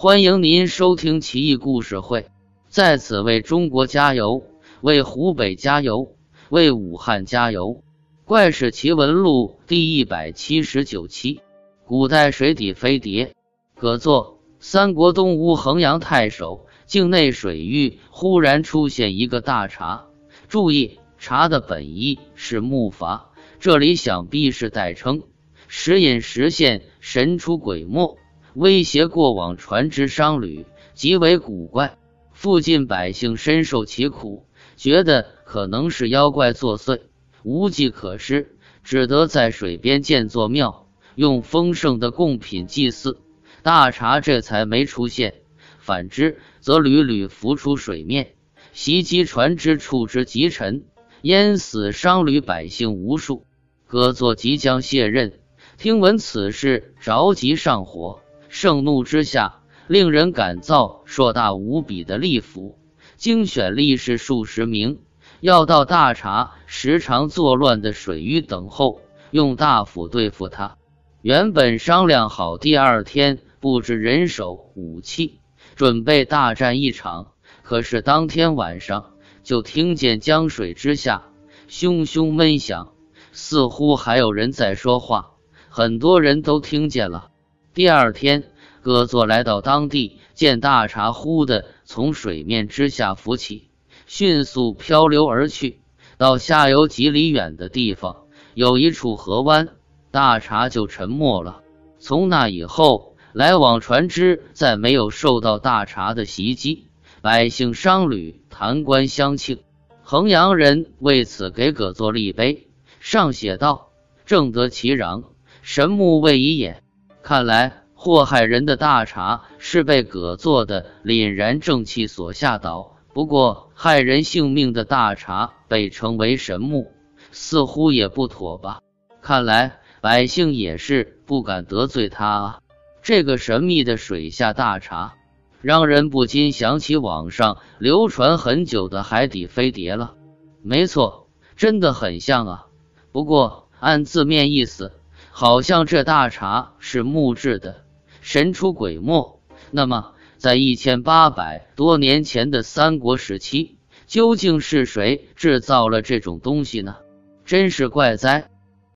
欢迎您收听奇异故事会，在此为中国加油，为湖北加油，为武汉加油！怪事奇闻录第一百七十九期：古代水底飞碟。葛作，三国东吴衡阳太守，境内水域忽然出现一个大闸。注意，闸的本意是木筏，这里想必是代称，时隐时现，神出鬼没。威胁过往船只商旅，极为古怪。附近百姓深受其苦，觉得可能是妖怪作祟，无计可施，只得在水边建座庙，用丰盛的贡品祭祀。大茶这才没出现，反之则屡屡浮出水面，袭击船只，触之即沉，淹死商旅百姓无数。葛作即将卸任，听闻此事，着急上火。盛怒之下，令人感造硕大无比的利斧，精选力士数十名，要到大茶时常作乱的水域等候，用大斧对付他。原本商量好第二天布置人手武器，准备大战一场。可是当天晚上，就听见江水之下汹汹闷响，似乎还有人在说话，很多人都听见了。第二天，葛作来到当地，见大茶忽的从水面之下浮起，迅速漂流而去。到下游几里远的地方，有一处河湾，大茶就沉没了。从那以后，来往船只再没有受到大茶的袭击，百姓商旅谈官相庆。衡阳人为此给葛作立碑，上写道：“正得其壤，神木未已也。”看来祸害人的大茶是被葛作的凛然正气所吓倒。不过害人性命的大茶被称为神木，似乎也不妥吧？看来百姓也是不敢得罪他啊。这个神秘的水下大茶，让人不禁想起网上流传很久的海底飞碟了。没错，真的很像啊。不过按字面意思。好像这大茶是木质的，神出鬼没。那么，在一千八百多年前的三国时期，究竟是谁制造了这种东西呢？真是怪哉！